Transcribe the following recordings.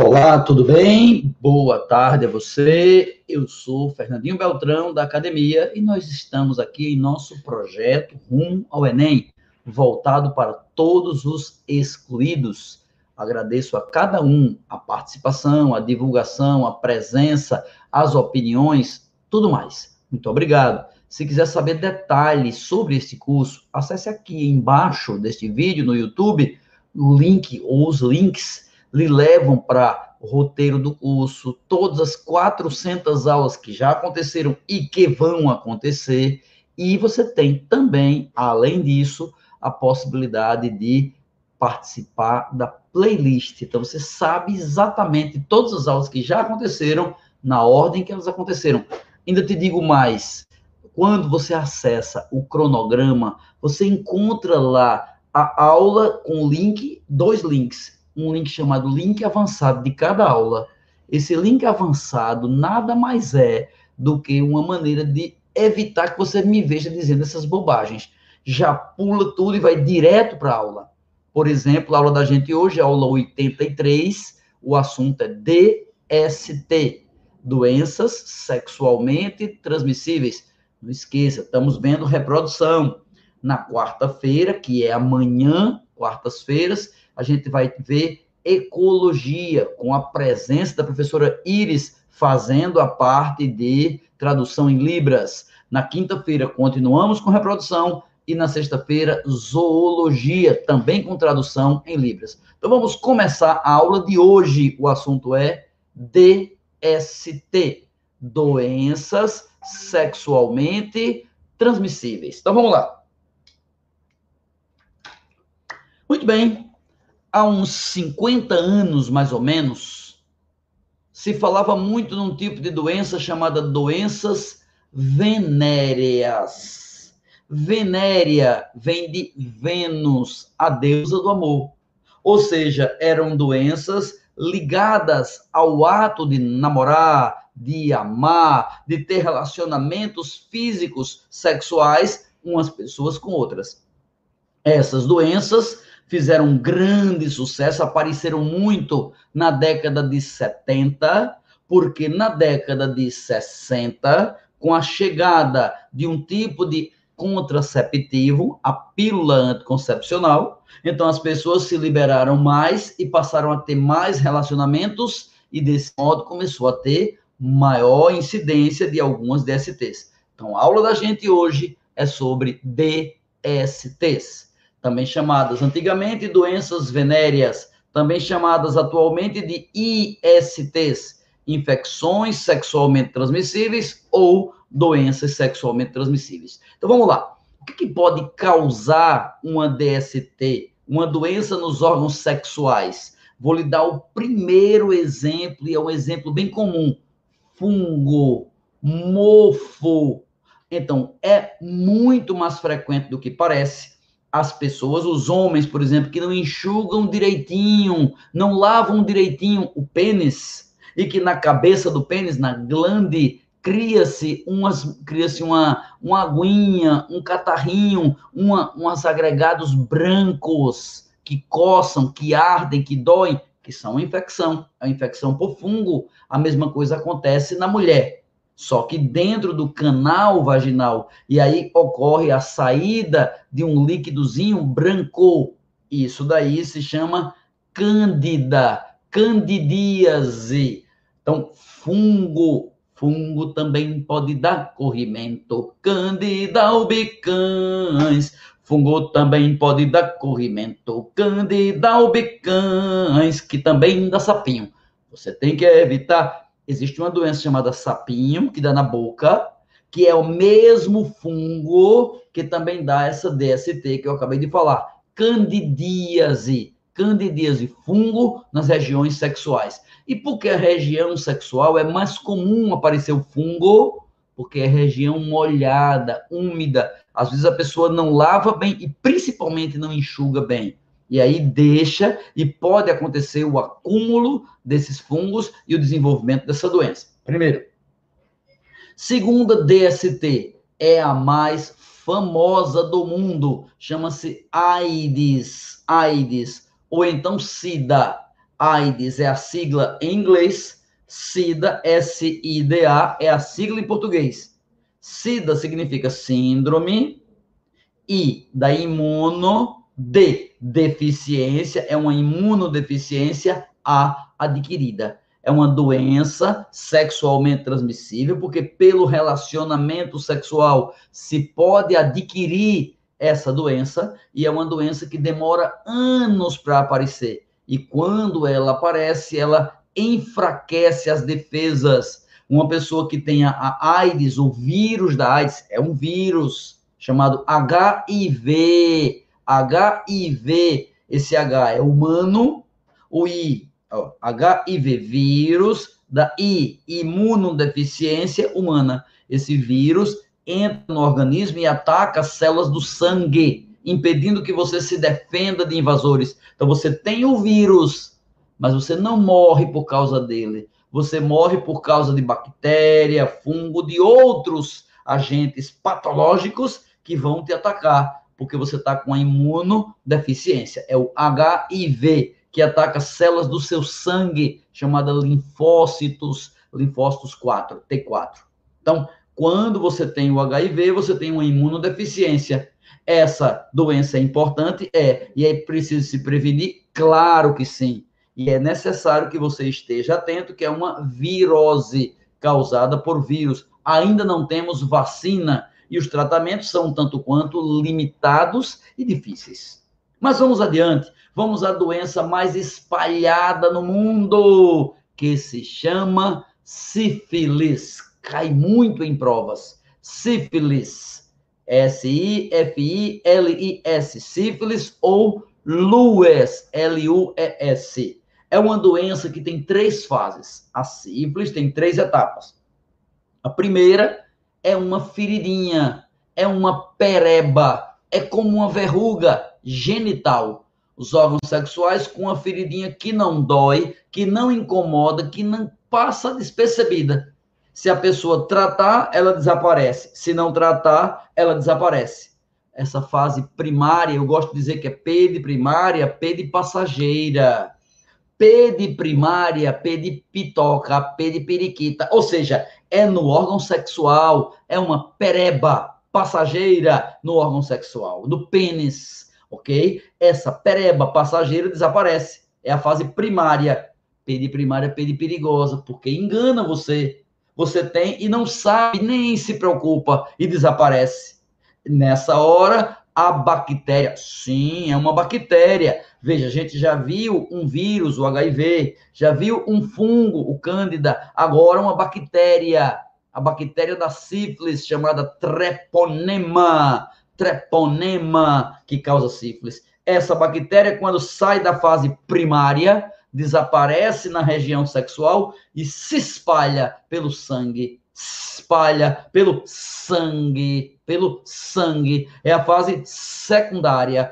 Olá, tudo bem? Boa tarde a você. Eu sou Fernandinho Beltrão da academia e nós estamos aqui em nosso projeto Rumo ao Enem, voltado para todos os excluídos. Agradeço a cada um a participação, a divulgação, a presença, as opiniões, tudo mais. Muito obrigado. Se quiser saber detalhes sobre este curso, acesse aqui embaixo deste vídeo no YouTube o link ou os links lhe levam para o roteiro do curso, todas as 400 aulas que já aconteceram e que vão acontecer, e você tem também, além disso, a possibilidade de participar da playlist. Então você sabe exatamente todas as aulas que já aconteceram na ordem que elas aconteceram. Ainda te digo mais, quando você acessa o cronograma, você encontra lá a aula com link, dois links um link chamado link avançado de cada aula. Esse link avançado nada mais é do que uma maneira de evitar que você me veja dizendo essas bobagens. Já pula tudo e vai direto para a aula. Por exemplo, a aula da gente hoje é aula 83, o assunto é DST, doenças sexualmente transmissíveis. Não esqueça, estamos vendo reprodução. Na quarta-feira, que é amanhã, quartas-feiras, a gente vai ver ecologia, com a presença da professora Iris fazendo a parte de tradução em Libras. Na quinta-feira, continuamos com reprodução. E na sexta-feira, zoologia, também com tradução em Libras. Então vamos começar a aula de hoje. O assunto é DST doenças sexualmente transmissíveis. Então vamos lá. Muito bem, há uns 50 anos, mais ou menos, se falava muito num tipo de doença chamada doenças venéreas. Venérea vem de Vênus, a deusa do amor. Ou seja, eram doenças ligadas ao ato de namorar, de amar, de ter relacionamentos físicos, sexuais, umas pessoas com outras. Essas doenças fizeram um grande sucesso, apareceram muito na década de 70, porque na década de 60, com a chegada de um tipo de contraceptivo, a pílula anticoncepcional, então as pessoas se liberaram mais e passaram a ter mais relacionamentos e desse modo começou a ter maior incidência de algumas DSTs. Então, a aula da gente hoje é sobre DSTs também chamadas antigamente doenças venéreas, também chamadas atualmente de ISTs, infecções sexualmente transmissíveis ou doenças sexualmente transmissíveis. Então vamos lá. O que, que pode causar uma DST, uma doença nos órgãos sexuais? Vou lhe dar o primeiro exemplo, e é um exemplo bem comum: fungo, mofo. Então, é muito mais frequente do que parece as pessoas, os homens, por exemplo, que não enxugam direitinho, não lavam direitinho o pênis, e que na cabeça do pênis, na glande, cria-se umas cria-se uma, uma aguinha, um catarrinho, uma, umas agregados brancos que coçam, que ardem, que doem, que são infecção, a infecção por fungo. A mesma coisa acontece na mulher só que dentro do canal vaginal, e aí ocorre a saída de um líquidozinho branco. Isso daí se chama cândida, candidíase. Então, fungo, fungo também pode dar corrimento, cândida albicans. Fungo também pode dar corrimento, cândida albicans, que também dá sapinho. Você tem que evitar existe uma doença chamada sapinho, que dá na boca, que é o mesmo fungo que também dá essa DST que eu acabei de falar. Candidíase. Candidíase, fungo nas regiões sexuais. E por que a região sexual é mais comum aparecer o fungo? Porque é região molhada, úmida. Às vezes a pessoa não lava bem e principalmente não enxuga bem. E aí deixa e pode acontecer o acúmulo desses fungos e o desenvolvimento dessa doença. Primeiro. Segunda DST é a mais famosa do mundo, chama-se AIDS, AIDS ou então SIDA. AIDS é a sigla em inglês, SIDA, S-I-D-A, é a sigla em português. SIDA significa síndrome, I da imuno, D, deficiência, é uma imunodeficiência A adquirida. É uma doença sexualmente transmissível, porque pelo relacionamento sexual se pode adquirir essa doença, e é uma doença que demora anos para aparecer. E quando ela aparece, ela enfraquece as defesas. Uma pessoa que tenha a AIDS, o vírus da AIDS, é um vírus chamado HIV. HIV, esse H é humano, o I, ó, HIV, vírus, da I, imunodeficiência humana. Esse vírus entra no organismo e ataca as células do sangue, impedindo que você se defenda de invasores. Então você tem o vírus, mas você não morre por causa dele. Você morre por causa de bactéria, fungo, de outros agentes patológicos que vão te atacar, porque você está com a imunodeficiência. É o HIV, que ataca células do seu sangue, chamada linfócitos, linfócitos 4, T4. Então, quando você tem o HIV, você tem uma imunodeficiência. Essa doença é importante? É. E é preciso se prevenir? Claro que sim. E é necessário que você esteja atento, que é uma virose causada por vírus. Ainda não temos vacina e os tratamentos são tanto quanto limitados e difíceis. Mas vamos adiante. Vamos à doença mais espalhada no mundo, que se chama sífilis cai muito em provas. Sífilis, S-I-F-I-L-I-S, sífilis ou LUES, L-U-E-S. É uma doença que tem três fases. A sífilis tem três etapas. A primeira é uma feridinha, é uma pereba, é como uma verruga genital. Os órgãos sexuais com uma feridinha que não dói, que não incomoda, que não passa despercebida. Se a pessoa tratar, ela desaparece. Se não tratar, ela desaparece. Essa fase primária, eu gosto de dizer que é P de primária, P de passageira. P de primária, P de pitoca, P de periquita. Ou seja, é no órgão sexual, é uma pereba passageira no órgão sexual, no pênis, ok? Essa pereba passageira desaparece. É a fase primária. P de primária, P de perigosa, porque engana você você tem e não sabe, nem se preocupa e desaparece. Nessa hora, a bactéria, sim, é uma bactéria. Veja, a gente já viu um vírus, o HIV, já viu um fungo, o Cândida, agora uma bactéria, a bactéria da sífilis chamada treponema, treponema que causa sífilis. Essa bactéria, quando sai da fase primária, desaparece na região sexual e se espalha pelo sangue. Espalha pelo sangue, pelo sangue. É a fase secundária.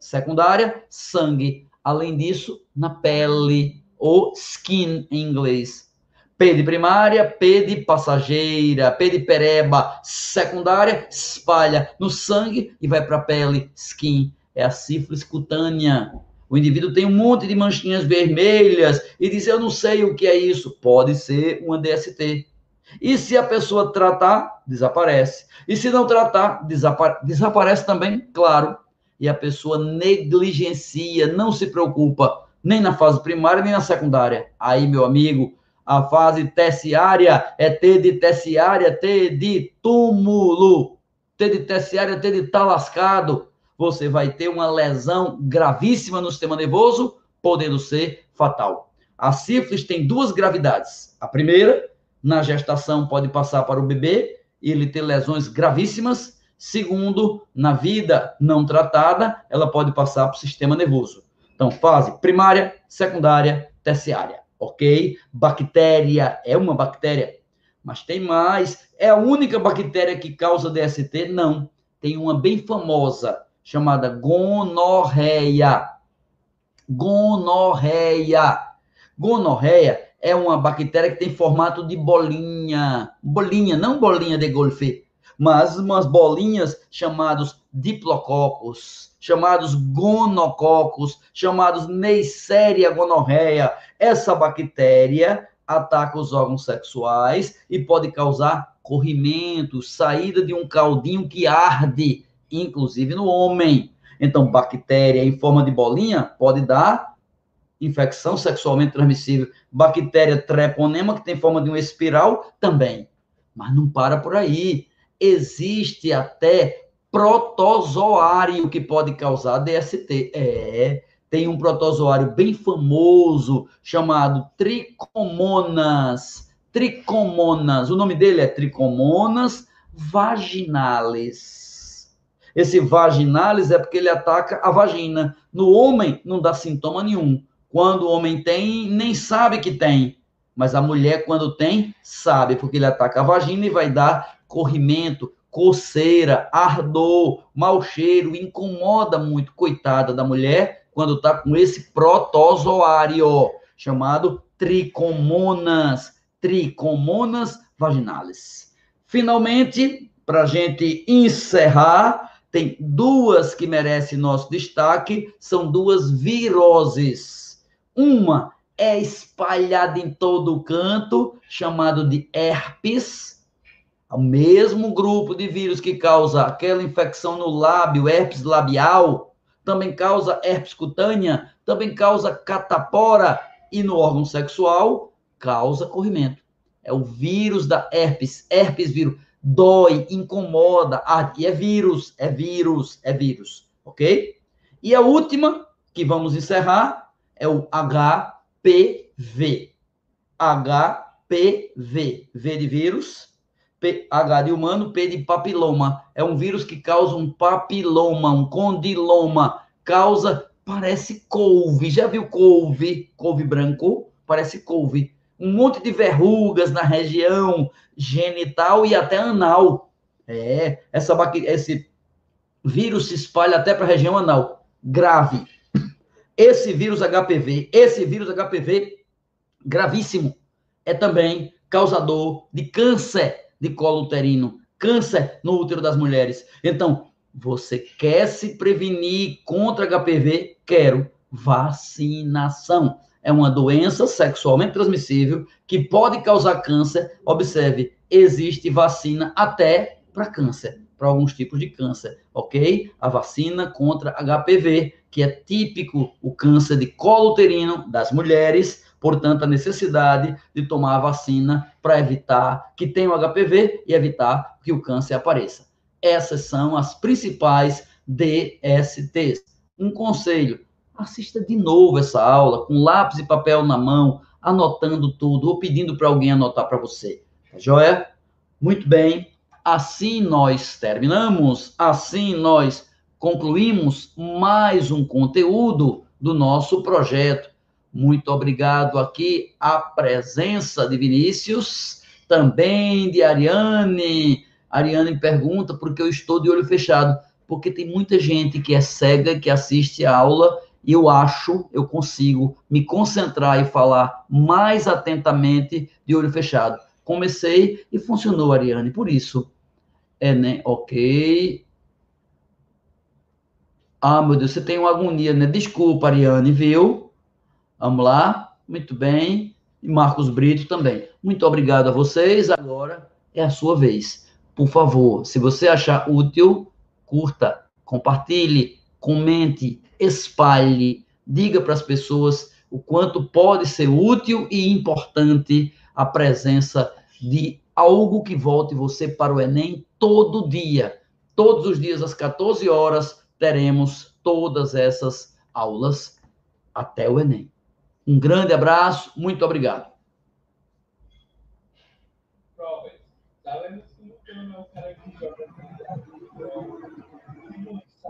Secundária, sangue. Além disso, na pele, ou skin em inglês. P de primária, P de passageira, P de pereba, secundária, espalha no sangue e vai para a pele, skin. É a sífilis cutânea. O indivíduo tem um monte de manchinhas vermelhas e diz: Eu não sei o que é isso. Pode ser uma DST. E se a pessoa tratar, desaparece. E se não tratar, desapa desaparece também, claro. E a pessoa negligencia, não se preocupa, nem na fase primária, nem na secundária. Aí, meu amigo, a fase terciária é T de terciária, T de túmulo. T de terciária, T de tá lascado você vai ter uma lesão gravíssima no sistema nervoso, podendo ser fatal. A sífilis tem duas gravidades. A primeira, na gestação, pode passar para o bebê e ele ter lesões gravíssimas. Segundo, na vida não tratada, ela pode passar para o sistema nervoso. Então, fase primária, secundária, terciária, ok? Bactéria é uma bactéria, mas tem mais. É a única bactéria que causa DST? Não. Tem uma bem famosa, chamada gonorreia. Gonorreia. Gonorreia é uma bactéria que tem formato de bolinha. Bolinha, não bolinha de golfe, mas umas bolinhas chamadas diplococos, chamados gonococos, chamados Neisseria gonorreia. Essa bactéria ataca os órgãos sexuais e pode causar corrimento, saída de um caldinho que arde, inclusive no homem. Então, bactéria em forma de bolinha pode dar infecção sexualmente transmissível. Bactéria treponema, que tem forma de uma espiral, também. Mas não para por aí. Existe até protozoário que pode causar DST. É, tem um protozoário bem famoso chamado Trichomonas. Trichomonas. O nome dele é Trichomonas vaginalis. Esse vaginalis é porque ele ataca a vagina. No homem não dá sintoma nenhum. Quando o homem tem, nem sabe que tem. Mas a mulher, quando tem, sabe, porque ele ataca a vagina e vai dar corrimento, coceira, ardor, mau cheiro, incomoda muito, coitada da mulher, quando está com esse protozoário, chamado tricomonas, tricomonas vaginalis. Finalmente, para a gente encerrar, tem duas que merecem nosso destaque, são duas viroses uma é espalhada em todo o canto, chamado de herpes, o mesmo grupo de vírus que causa aquela infecção no lábio, herpes labial, também causa herpes cutânea, também causa catapora e no órgão sexual causa corrimento. É o vírus da herpes, herpes vírus. Dói, incomoda, aqui é vírus, é vírus, é vírus, ok? E a última, que vamos encerrar, é o HPV. HPV. V de vírus, P, H de humano, P de papiloma. É um vírus que causa um papiloma, um condiloma. Causa, parece couve. Já viu couve? Couve branco? Parece couve. Um monte de verrugas na região genital e até anal. É, essa esse vírus se espalha até para a região anal. Grave. Esse vírus HPV, esse vírus HPV gravíssimo, é também causador de câncer de colo uterino, câncer no útero das mulheres. Então, você quer se prevenir contra HPV? Quero vacinação. É uma doença sexualmente transmissível que pode causar câncer. Observe, existe vacina até para câncer para alguns tipos de câncer, ok? A vacina contra HPV, que é típico o câncer de colo uterino das mulheres, portanto, a necessidade de tomar a vacina para evitar que tenha o HPV e evitar que o câncer apareça. Essas são as principais DSTs. Um conselho: assista de novo essa aula com lápis e papel na mão, anotando tudo ou pedindo para alguém anotar para você. Tá joia? Muito bem. Assim nós terminamos, assim nós concluímos mais um conteúdo do nosso projeto. Muito obrigado aqui a presença de Vinícius, também de Ariane. Ariane pergunta por que eu estou de olho fechado. Porque tem muita gente que é cega, que assiste a aula, e eu acho, eu consigo me concentrar e falar mais atentamente de olho fechado. Comecei e funcionou, Ariane. Por isso, é, né? Ok. Ah, meu Deus, você tem uma agonia, né? Desculpa, Ariane, viu? Vamos lá. Muito bem. E Marcos Brito também. Muito obrigado a vocês. Agora é a sua vez. Por favor, se você achar útil, curta, compartilhe, comente, espalhe, diga para as pessoas o quanto pode ser útil e importante a presença de algo que volte você para o Enem todo dia. Todos os dias, às 14 horas, teremos todas essas aulas até o Enem. Um grande abraço, muito obrigado.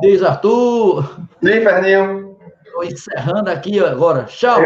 Diz Arthur. Sim, Pernil. Estou encerrando aqui agora. Tchau.